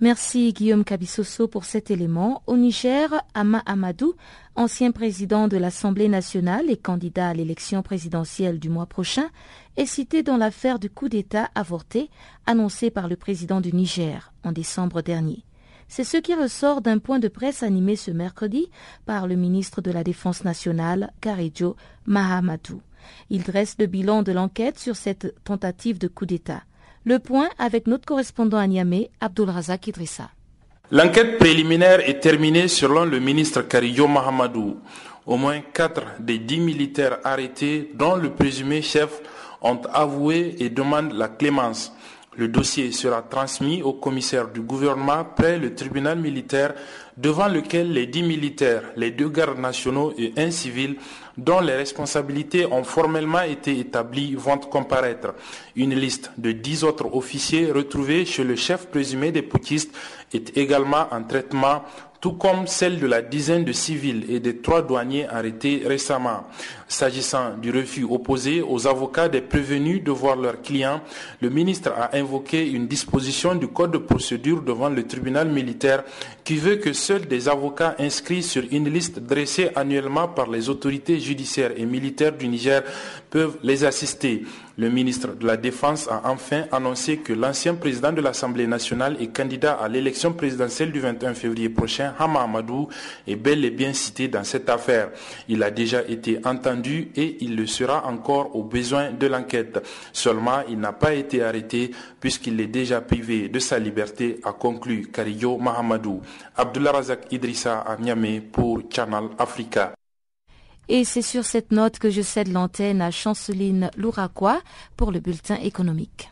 Merci Guillaume Kabissoso pour cet élément. Au Niger, Ama Amadou, ancien président de l'Assemblée nationale et candidat à l'élection présidentielle du mois prochain, est cité dans l'affaire du coup d'État avorté annoncé par le président du Niger en décembre dernier. C'est ce qui ressort d'un point de presse animé ce mercredi par le ministre de la Défense nationale, Karidjo Mahamadou. Il dresse le bilan de l'enquête sur cette tentative de coup d'État. Le point avec notre correspondant à Niamey, Razak Idrissa. L'enquête préliminaire est terminée selon le ministre Karidjo Mahamadou. Au moins quatre des dix militaires arrêtés, dont le présumé chef, ont avoué et demandent la clémence. Le dossier sera transmis au commissaire du gouvernement près le tribunal militaire devant lequel les dix militaires, les deux gardes nationaux et un civil dont les responsabilités ont formellement été établies vont comparaître. Une liste de dix autres officiers retrouvés chez le chef présumé des poutistes est également en traitement tout comme celle de la dizaine de civils et des trois douaniers arrêtés récemment. S'agissant du refus opposé aux avocats des prévenus de voir leurs clients, le ministre a invoqué une disposition du Code de procédure devant le tribunal militaire qui veut que seuls des avocats inscrits sur une liste dressée annuellement par les autorités judiciaires et militaires du Niger peuvent les assister. Le ministre de la Défense a enfin annoncé que l'ancien président de l'Assemblée nationale et candidat à l'élection présidentielle du 21 février prochain, Hama Amadou, est bel et bien cité dans cette affaire. Il a déjà été entendu et il le sera encore au besoin de l'enquête. Seulement, il n'a pas été arrêté puisqu'il est déjà privé de sa liberté, a conclu Kariyo Mahamadou. Abdullah Razak Idrissa à pour Channel Africa. Et c'est sur cette note que je cède l'antenne à Chanceline Louraquois pour le bulletin économique.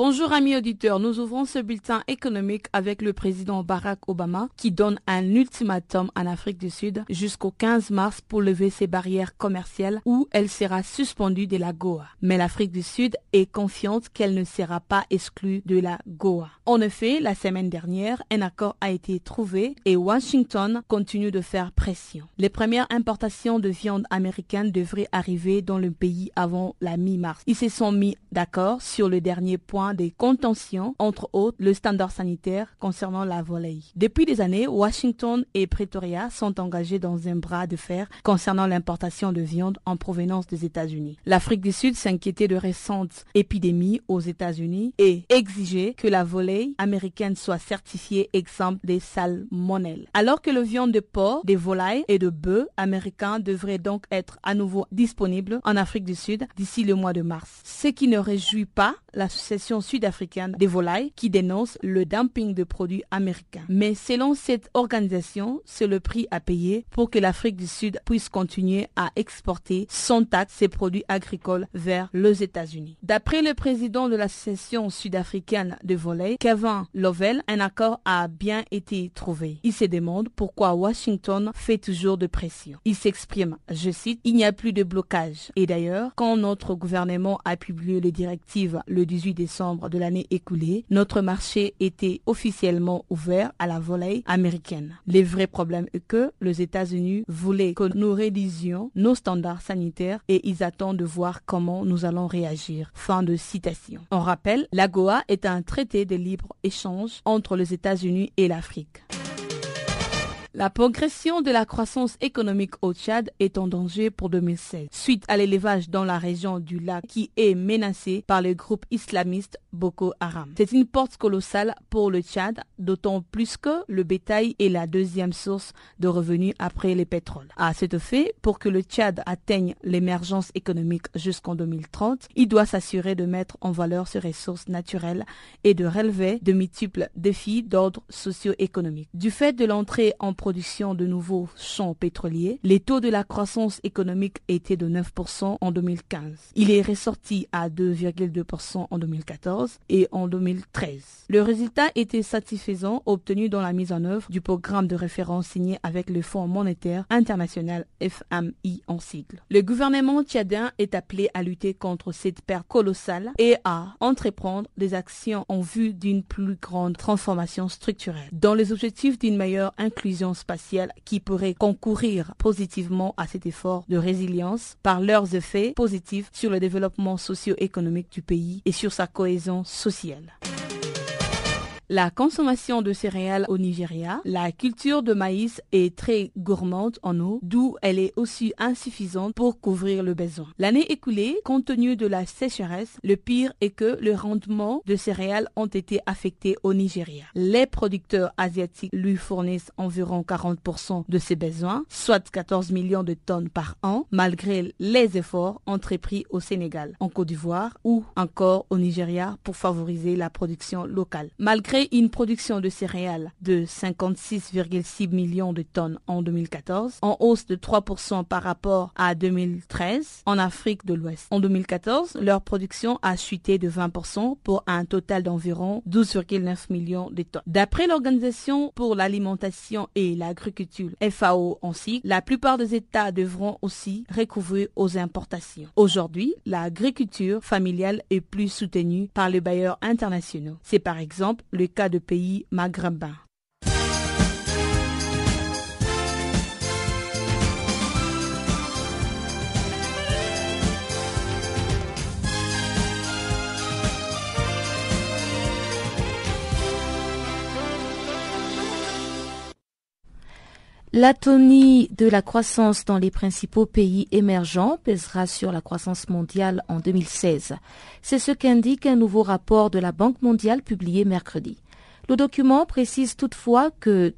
Bonjour amis auditeurs, nous ouvrons ce bulletin économique avec le président Barack Obama qui donne un ultimatum en Afrique du Sud jusqu'au 15 mars pour lever ses barrières commerciales où elle sera suspendue de la Goa. Mais l'Afrique du Sud est confiante qu'elle ne sera pas exclue de la Goa. En effet, la semaine dernière, un accord a été trouvé et Washington continue de faire pression. Les premières importations de viande américaine devraient arriver dans le pays avant la mi-mars. Ils se sont mis d'accord sur le dernier point des contentions, entre autres le standard sanitaire concernant la volaille. Depuis des années, Washington et Pretoria sont engagés dans un bras de fer concernant l'importation de viande en provenance des États-Unis. L'Afrique du Sud s'inquiétait de récentes épidémies aux États-Unis et exigeait que la volaille américaine soit certifiée exemple des salmonelles. Alors que le viande de porc, des volailles et de bœufs américains devrait donc être à nouveau disponible en Afrique du Sud d'ici le mois de mars. Ce qui ne réjouit pas l'association sud-africaine des volailles qui dénonce le dumping de produits américains. Mais selon cette organisation, c'est le prix à payer pour que l'Afrique du Sud puisse continuer à exporter sans taxe ses produits agricoles vers les États-Unis. D'après le président de l'association sud-africaine de volailles, Kevin Lovell, un accord a bien été trouvé. Il se demande pourquoi Washington fait toujours de pression. Il s'exprime, je cite, il n'y a plus de blocage. Et d'ailleurs, quand notre gouvernement a publié les directives le 18 décembre de l'année écoulée, notre marché était officiellement ouvert à la volaille américaine. Le vrai problème est que les États-Unis voulaient que nous rédisions nos standards sanitaires et ils attendent de voir comment nous allons réagir. Fin de citation. On rappelle, l'AGOA est un traité de libre-échange entre les États-Unis et l'Afrique. La progression de la croissance économique au Tchad est en danger pour 2016, suite à l'élevage dans la région du lac qui est menacé par le groupe islamiste Boko Haram. C'est une porte colossale pour le Tchad, d'autant plus que le bétail est la deuxième source de revenus après le pétrole. À cet fait, pour que le Tchad atteigne l'émergence économique jusqu'en 2030, il doit s'assurer de mettre en valeur ses ressources naturelles et de relever de multiples défis d'ordre socio-économique. Du fait de l'entrée en de nouveaux champs pétroliers, les taux de la croissance économique étaient de 9% en 2015. Il est ressorti à 2,2% en 2014 et en 2013. Le résultat était satisfaisant obtenu dans la mise en œuvre du programme de référence signé avec le Fonds monétaire international FMI en sigle. Le gouvernement tchadien est appelé à lutter contre cette perte colossale et à entreprendre des actions en vue d'une plus grande transformation structurelle. Dans les objectifs d'une meilleure inclusion spatiale qui pourrait concourir positivement à cet effort de résilience par leurs effets positifs sur le développement socio-économique du pays et sur sa cohésion sociale. La consommation de céréales au Nigeria, la culture de maïs est très gourmande en eau, d'où elle est aussi insuffisante pour couvrir le besoin. L'année écoulée, compte tenu de la sécheresse, le pire est que le rendement de céréales ont été affectés au Nigeria. Les producteurs asiatiques lui fournissent environ 40% de ses besoins, soit 14 millions de tonnes par an, malgré les efforts entrepris au Sénégal, en Côte d'Ivoire ou encore au Nigeria pour favoriser la production locale. Une production de céréales de 56,6 millions de tonnes en 2014, en hausse de 3% par rapport à 2013 en Afrique de l'Ouest. En 2014, leur production a chuté de 20% pour un total d'environ 12,9 millions de tonnes. D'après l'Organisation pour l'alimentation et l'agriculture FAO en cycle, la plupart des États devront aussi recouvrir aux importations. Aujourd'hui, l'agriculture familiale est plus soutenue par les bailleurs internationaux. C'est par exemple le cas de pays maghrébins. L'atonie de la croissance dans les principaux pays émergents pèsera sur la croissance mondiale en 2016. C'est ce qu'indique un nouveau rapport de la Banque mondiale publié mercredi. Le document précise toutefois que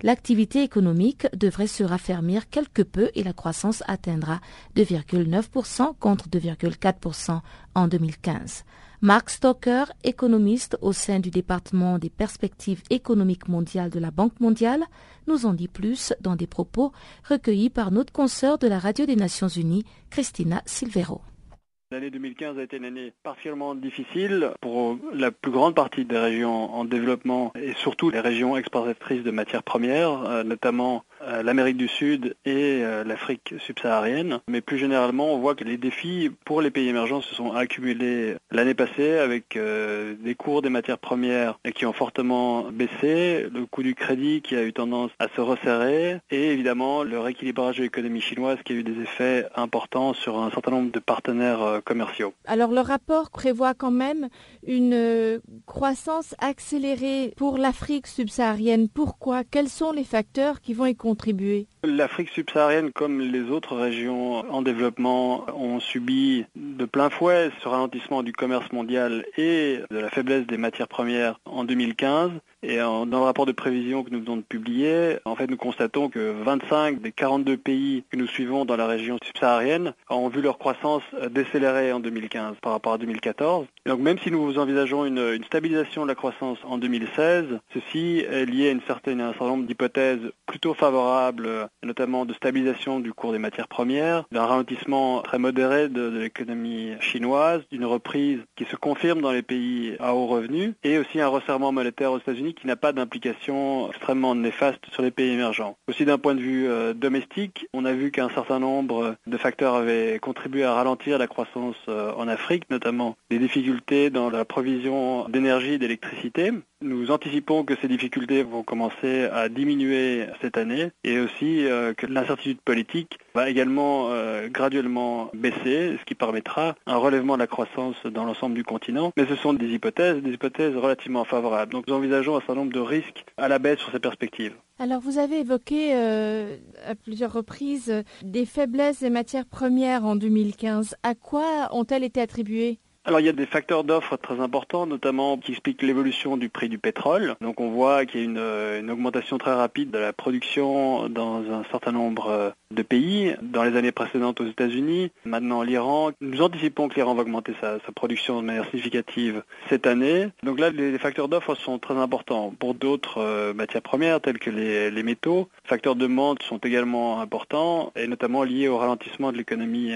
l'activité économique devrait se raffermir quelque peu et la croissance atteindra 2,9% contre 2,4% en 2015. Mark Stoker, économiste au sein du département des perspectives économiques mondiales de la Banque mondiale, nous en dit plus dans des propos recueillis par notre consoeur de la Radio des Nations Unies, Christina Silvero. L'année 2015 a été une année particulièrement difficile pour la plus grande partie des régions en développement et surtout les régions exportatrices de matières premières, notamment l'Amérique du Sud et l'Afrique subsaharienne. Mais plus généralement, on voit que les défis pour les pays émergents se sont accumulés l'année passée avec des cours des matières premières qui ont fortement baissé, le coût du crédit qui a eu tendance à se resserrer et évidemment le rééquilibrage de l'économie chinoise qui a eu des effets importants sur un certain nombre de partenaires partenaires commerciaux. Alors le rapport prévoit quand même une croissance accélérée pour l'Afrique subsaharienne. Pourquoi? Quels sont les facteurs qui vont y contribuer L'Afrique subsaharienne, comme les autres régions en développement, ont subi de plein fouet ce ralentissement du commerce mondial et de la faiblesse des matières premières en 2015. Et dans le rapport de prévision que nous venons de publier, en fait, nous constatons que 25 des 42 pays que nous suivons dans la région subsaharienne ont vu leur croissance décélérer en 2015 par rapport à 2014. donc, même si nous envisageons une, stabilisation de la croissance en 2016, ceci est lié à une certaine, un certain nombre d'hypothèses plutôt favorables, notamment de stabilisation du cours des matières premières, d'un ralentissement très modéré de, de l'économie chinoise, d'une reprise qui se confirme dans les pays à haut revenu, et aussi un resserrement monétaire aux États-Unis qui n'a pas d'implication extrêmement néfaste sur les pays émergents. Aussi d'un point de vue euh, domestique, on a vu qu'un certain nombre de facteurs avaient contribué à ralentir la croissance euh, en Afrique, notamment des difficultés dans la provision d'énergie et d'électricité. Nous anticipons que ces difficultés vont commencer à diminuer cette année et aussi euh, que l'incertitude politique va également graduellement baisser, ce qui permettra un relèvement de la croissance dans l'ensemble du continent. Mais ce sont des hypothèses, des hypothèses relativement favorables. Donc nous envisageons un certain nombre de risques à la baisse sur ces perspectives. Alors vous avez évoqué euh, à plusieurs reprises des faiblesses des matières premières en 2015. À quoi ont-elles été attribuées? Alors il y a des facteurs d'offres très importants, notamment qui expliquent l'évolution du prix du pétrole. Donc on voit qu'il y a une, euh, augmentation très rapide de la production dans un certain nombre euh, de pays. Dans les années précédentes aux États-Unis, maintenant l'Iran. Nous anticipons que l'Iran va augmenter sa, production de manière significative cette année. Donc là, les, facteurs d'offres sont très importants. Pour d'autres euh, matières premières, telles que les, métaux, facteurs de demande sont également importants, et notamment liés au ralentissement de l'économie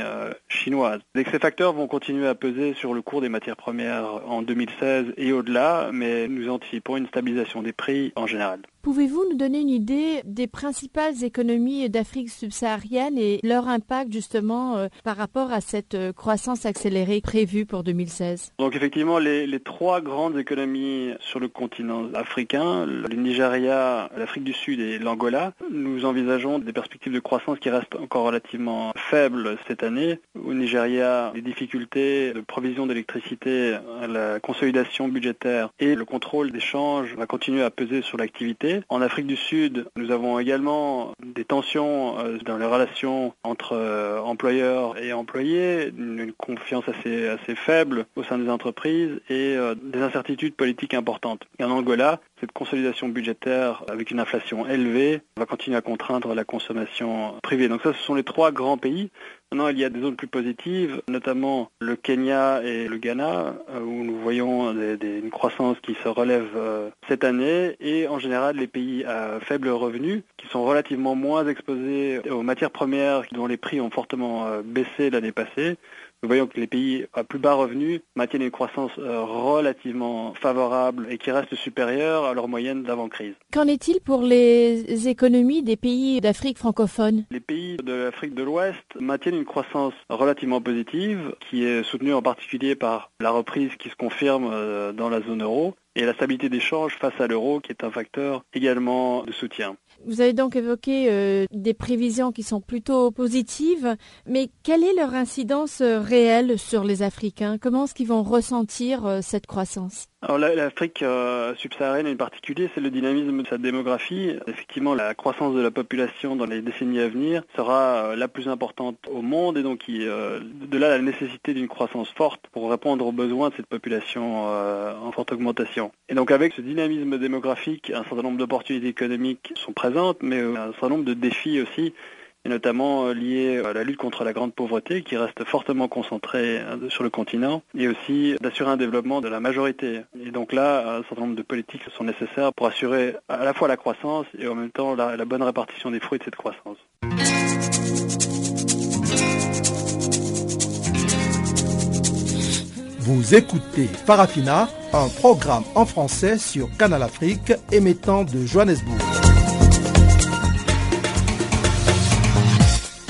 chinoise. Et ces facteurs vont continuer à peser sur le cours des matières premières en 2016 et au-delà, mais nous anticipons une stabilisation des prix en général. Pouvez-vous nous donner une idée des principales économies d'Afrique subsaharienne et leur impact justement euh, par rapport à cette euh, croissance accélérée prévue pour 2016 Donc effectivement, les, trois grandes économies sur le continent africain, le Nigeria, l'Afrique du Sud et l'Angola, nous envisageons des perspectives de croissance qui restent encore relativement faibles cette année. Au Nigeria, les difficultés de provision d'électricité, la consolidation budgétaire et le contrôle des changes va continuer à peser sur l'activité en Afrique du Sud, nous avons également des tensions euh, dans les relations entre euh, employeurs et employés, une confiance assez, assez faible au sein des entreprises et euh, des incertitudes politiques importantes. Et en Angola, cette consolidation budgétaire avec une inflation élevée va continuer à contraindre la consommation privée. Donc ça, ce sont les trois grands pays. Maintenant, il y a des zones plus positives, notamment le Kenya et le Ghana, euh, où nous voyons une croissance qui se relève euh, cette année, et en général les pays à faible revenu, qui sont relativement moins exposés aux matières premières dont les prix ont fortement euh, baissé l'année passée, nous voyons que les pays à plus bas revenus maintiennent une croissance euh, relativement favorable et qui reste supérieure à leur moyenne d'avant-crise. Qu'en est-il pour les économies des pays d'Afrique francophone? Les pays de l'Afrique de l'Ouest maintiennent une croissance relativement positive qui est soutenue en particulier par la reprise qui se confirme euh, dans la zone euro et la stabilité des changes face à l'euro qui est un facteur également de soutien. Vous avez donc évoqué euh, des prévisions qui sont plutôt positives, mais quelle est leur incidence euh, réelle sur les Africains? Comment est-ce qu'ils vont ressentir euh, cette croissance? Alors l'Afrique euh, subsaharienne en particulier, c'est le dynamisme de sa démographie. Effectivement, la croissance de la population dans les décennies à venir sera euh, la plus importante au monde et donc euh, de là la nécessité d'une croissance forte pour répondre aux besoins de cette population en forte augmentation. Et donc avec ce dynamisme démographique, un certain nombre d'opportunités économiques sont présentes, mais un certain nombre de défis aussi et notamment euh, lié à la lutte contre la grande pauvreté qui reste fortement concentrée euh, sur le continent et aussi d'assurer un développement de la majorité. Et donc là, un certain nombre de politiques sont nécessaires pour assurer à la fois la croissance et en même temps la, la bonne répartition des fruits de cette croissance. Vous écoutez Farafina, un programme en français sur Canal Afrique émettant de Johannesburg.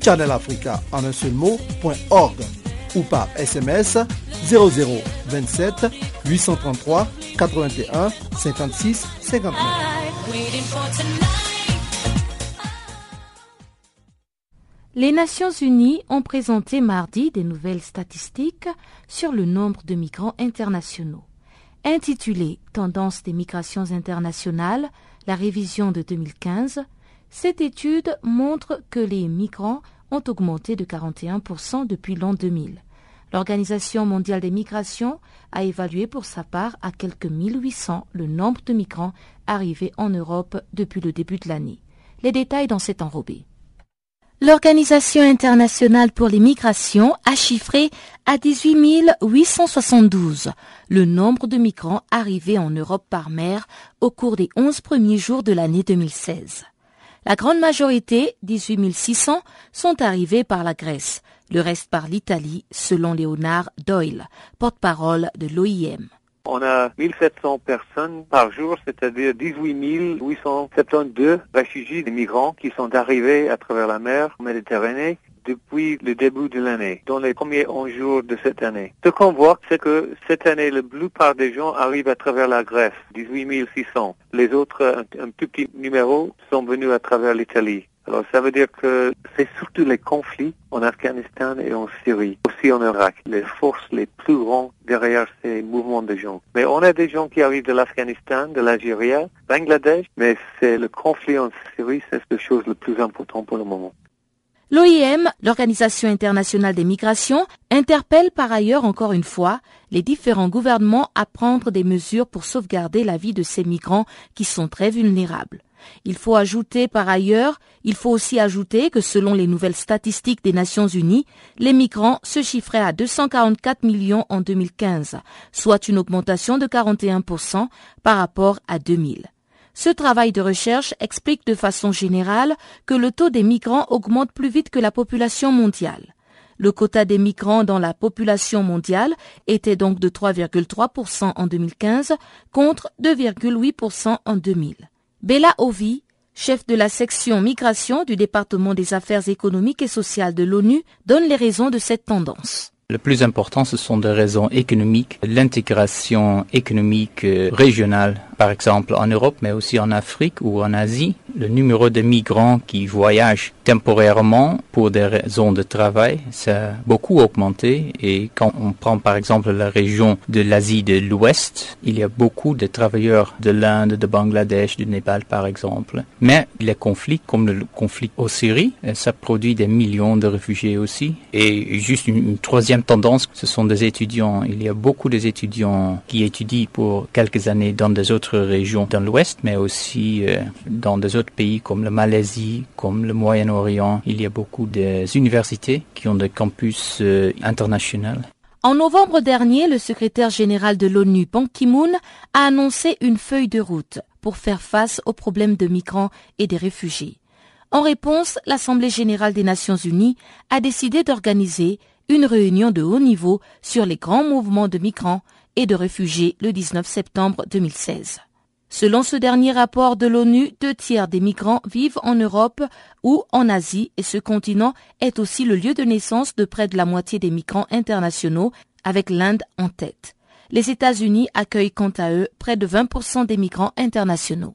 channelafrica en un seul mot.org ou par SMS 0027 833 81 56 59. Les Nations Unies ont présenté mardi des nouvelles statistiques sur le nombre de migrants internationaux. Intitulée Tendance des migrations internationales, la révision de 2015, cette étude montre que les migrants ont augmenté de 41% depuis l'an 2000. L'Organisation mondiale des migrations a évalué pour sa part à quelques 1800 le nombre de migrants arrivés en Europe depuis le début de l'année. Les détails dans cet enrobé. L'Organisation internationale pour les migrations a chiffré à 18 872 le nombre de migrants arrivés en Europe par mer au cours des 11 premiers jours de l'année 2016. La grande majorité, 18 600, sont arrivés par la Grèce, le reste par l'Italie, selon Léonard Doyle, porte-parole de l'OIM. On a 1700 personnes par jour, c'est-à-dire 18 872 réfugiés et migrants qui sont arrivés à travers la mer Méditerranée depuis le début de l'année, dans les premiers 11 jours de cette année. Ce qu'on voit, c'est que cette année, la plupart des gens arrivent à travers la Grèce, 18 600. Les autres, un, un petit numéro, sont venus à travers l'Italie. Alors ça veut dire que c'est surtout les conflits en Afghanistan et en Syrie, aussi en Irak, les forces les plus grandes derrière ces mouvements de gens. Mais on a des gens qui arrivent de l'Afghanistan, de l'Algérie, Bangladesh, mais c'est le conflit en Syrie, c'est la chose le plus important pour le moment. L'OIM, l'Organisation internationale des migrations, interpelle par ailleurs encore une fois les différents gouvernements à prendre des mesures pour sauvegarder la vie de ces migrants qui sont très vulnérables. Il faut ajouter par ailleurs, il faut aussi ajouter que selon les nouvelles statistiques des Nations Unies, les migrants se chiffraient à 244 millions en 2015, soit une augmentation de 41% par rapport à 2000. Ce travail de recherche explique de façon générale que le taux des migrants augmente plus vite que la population mondiale. Le quota des migrants dans la population mondiale était donc de 3,3% en 2015 contre 2,8% en 2000. Bella Ovi, chef de la section migration du département des affaires économiques et sociales de l'ONU, donne les raisons de cette tendance. Le plus important, ce sont des raisons économiques, l'intégration économique euh, régionale, par exemple en Europe, mais aussi en Afrique ou en Asie. Le numéro de migrants qui voyagent temporairement pour des raisons de travail, ça a beaucoup augmenté. Et quand on prend par exemple la région de l'Asie de l'Ouest, il y a beaucoup de travailleurs de l'Inde, de Bangladesh, du Népal par exemple. Mais les conflits, comme le conflit au Syrie, euh, ça produit des millions de réfugiés aussi. Et juste une, une troisième tendance, ce sont des étudiants. Il y a beaucoup d'étudiants qui étudient pour quelques années dans des autres régions dans l'Ouest, mais aussi euh, dans des autres pays comme la Malaisie, comme le Moyen-Orient. Il y a beaucoup d'universités qui ont des campus euh, internationaux. En novembre dernier, le secrétaire général de l'ONU, Ban Ki-moon, a annoncé une feuille de route pour faire face aux problèmes de migrants et des réfugiés. En réponse, l'Assemblée générale des Nations unies a décidé d'organiser une réunion de haut niveau sur les grands mouvements de migrants et de réfugiés le 19 septembre 2016. Selon ce dernier rapport de l'ONU, deux tiers des migrants vivent en Europe ou en Asie et ce continent est aussi le lieu de naissance de près de la moitié des migrants internationaux, avec l'Inde en tête. Les États-Unis accueillent quant à eux près de 20% des migrants internationaux.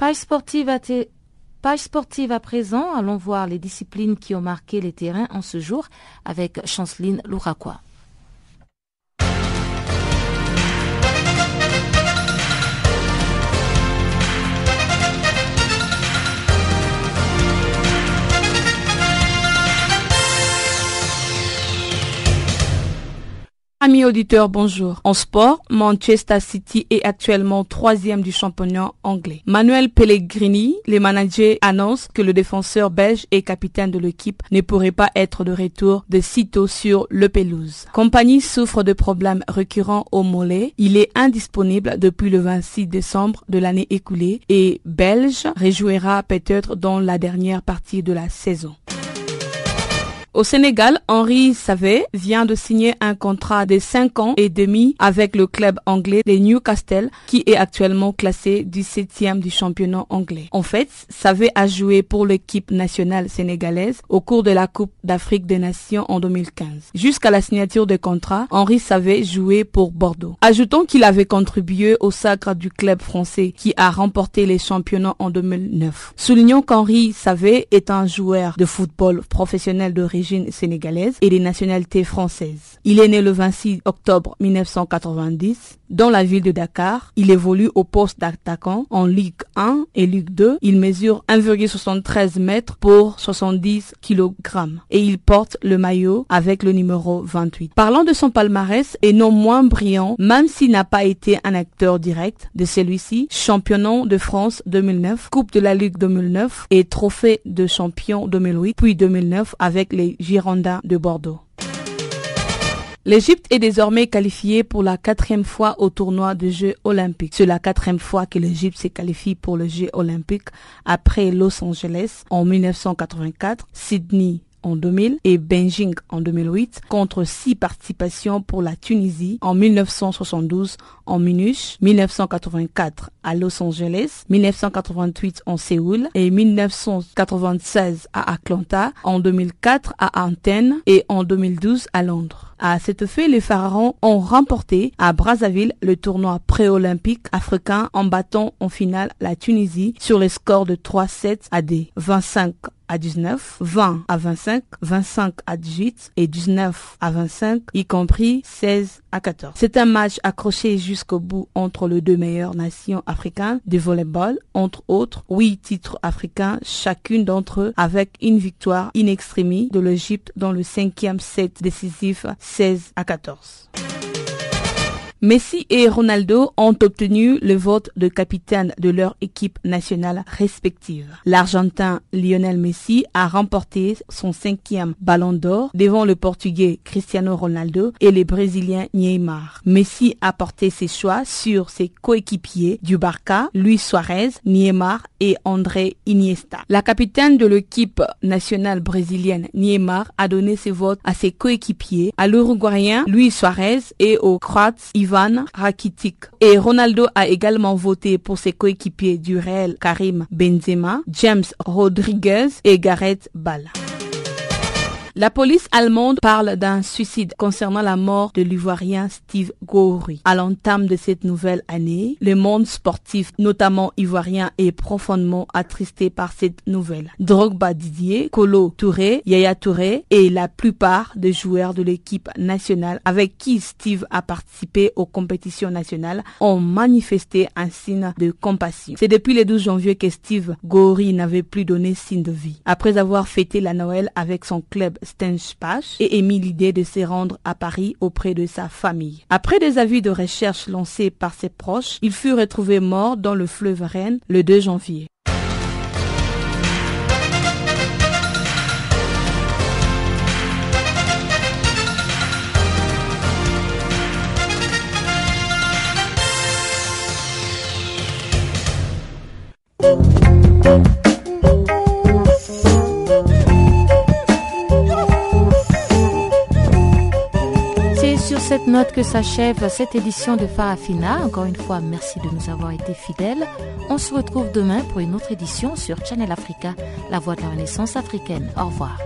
Page sportive à, présent, allons voir les disciplines qui ont marqué les terrains en ce jour avec Chanceline Louraquois. Amis auditeurs, bonjour. En sport, Manchester City est actuellement troisième du championnat anglais. Manuel Pellegrini, les managers annoncent que le défenseur belge et capitaine de l'équipe ne pourrait pas être de retour de sitôt sur le pelouse. Compagnie souffre de problèmes récurrents au mollet. Il est indisponible depuis le 26 décembre de l'année écoulée et belge rejouera peut-être dans la dernière partie de la saison. Au Sénégal, Henri Savé vient de signer un contrat de 5 ans et demi avec le club anglais de Newcastle qui est actuellement classé 17e du championnat anglais. En fait, Savé a joué pour l'équipe nationale sénégalaise au cours de la Coupe d'Afrique des Nations en 2015. Jusqu'à la signature de contrat, Henri Savé jouait pour Bordeaux. Ajoutons qu'il avait contribué au sacre du club français qui a remporté les championnats en 2009. Soulignons qu'Henri Savé est un joueur de football professionnel de sénégalaise et des nationalités françaises. Il est né le 26 octobre 1990 dans la ville de Dakar. Il évolue au poste d'attaquant en Ligue 1 et Ligue 2. Il mesure 1,73 mètres pour 70 kg et il porte le maillot avec le numéro 28. Parlant de son palmarès et non moins brillant, même s'il n'a pas été un acteur direct de celui-ci, championnat de France 2009, Coupe de la Ligue 2009 et trophée de champion 2008 puis 2009 avec les De Bordeaux. L'Égypte est désormais qualifiée pour la quatrième fois au tournoi des Jeux olympiques. C'est la quatrième fois que l'Égypte s'est qualifiée pour les Jeux olympiques après Los Angeles en 1984, Sydney en 2000 et Beijing en 2008 contre six participations pour la Tunisie en 1972 en Munich, 1984 à Los Angeles, 1988 en Séoul et 1996 à Atlanta, en 2004 à Athènes et en 2012 à Londres. À cet effet, les Pharaons ont remporté à Brazzaville le tournoi pré-olympique africain en battant en finale la Tunisie sur les scores de 3-7 à des 25 à 19, 20 à 25, 25 à 18 et 19 à 25, y compris 16 à 14. C'est un match accroché jusqu'au bout entre les deux meilleures nations africaines de volleyball, entre autres huit titres africains, chacune d'entre eux avec une victoire in extremis de l'Égypte dans le cinquième set décisif 16 à 14. Messi et Ronaldo ont obtenu le vote de capitaine de leur équipe nationale respective. L'Argentin Lionel Messi a remporté son cinquième ballon d'or devant le Portugais Cristiano Ronaldo et le Brésilien Neymar. Messi a porté ses choix sur ses coéquipiers du Barca, Luis Suarez, Neymar et André Iniesta. La capitaine de l'équipe nationale brésilienne Neymar a donné ses votes à ses coéquipiers, à l'Uruguayen Luis Suarez et au Croate Ivan Rakitic. Et Ronaldo a également voté pour ses coéquipiers du Real Karim Benzema, James Rodriguez et Gareth Bale. La police allemande parle d'un suicide concernant la mort de l'ivoirien Steve Goury. À l'entame de cette nouvelle année, le monde sportif, notamment ivoirien, est profondément attristé par cette nouvelle. Drogba Didier, Kolo Touré, Yaya Touré et la plupart des joueurs de l'équipe nationale avec qui Steve a participé aux compétitions nationales ont manifesté un signe de compassion. C'est depuis le 12 janvier que Steve Goury n'avait plus donné signe de vie. Après avoir fêté la Noël avec son club Et émis l'idée de se rendre à Paris auprès de sa famille. Après des avis de recherche lancés par ses proches, il fut retrouvé mort dans le fleuve Rennes le 2 janvier. Note que s'achève cette édition de Farafina. Encore une fois, merci de nous avoir été fidèles. On se retrouve demain pour une autre édition sur Channel Africa, la voix de la Renaissance africaine. Au revoir.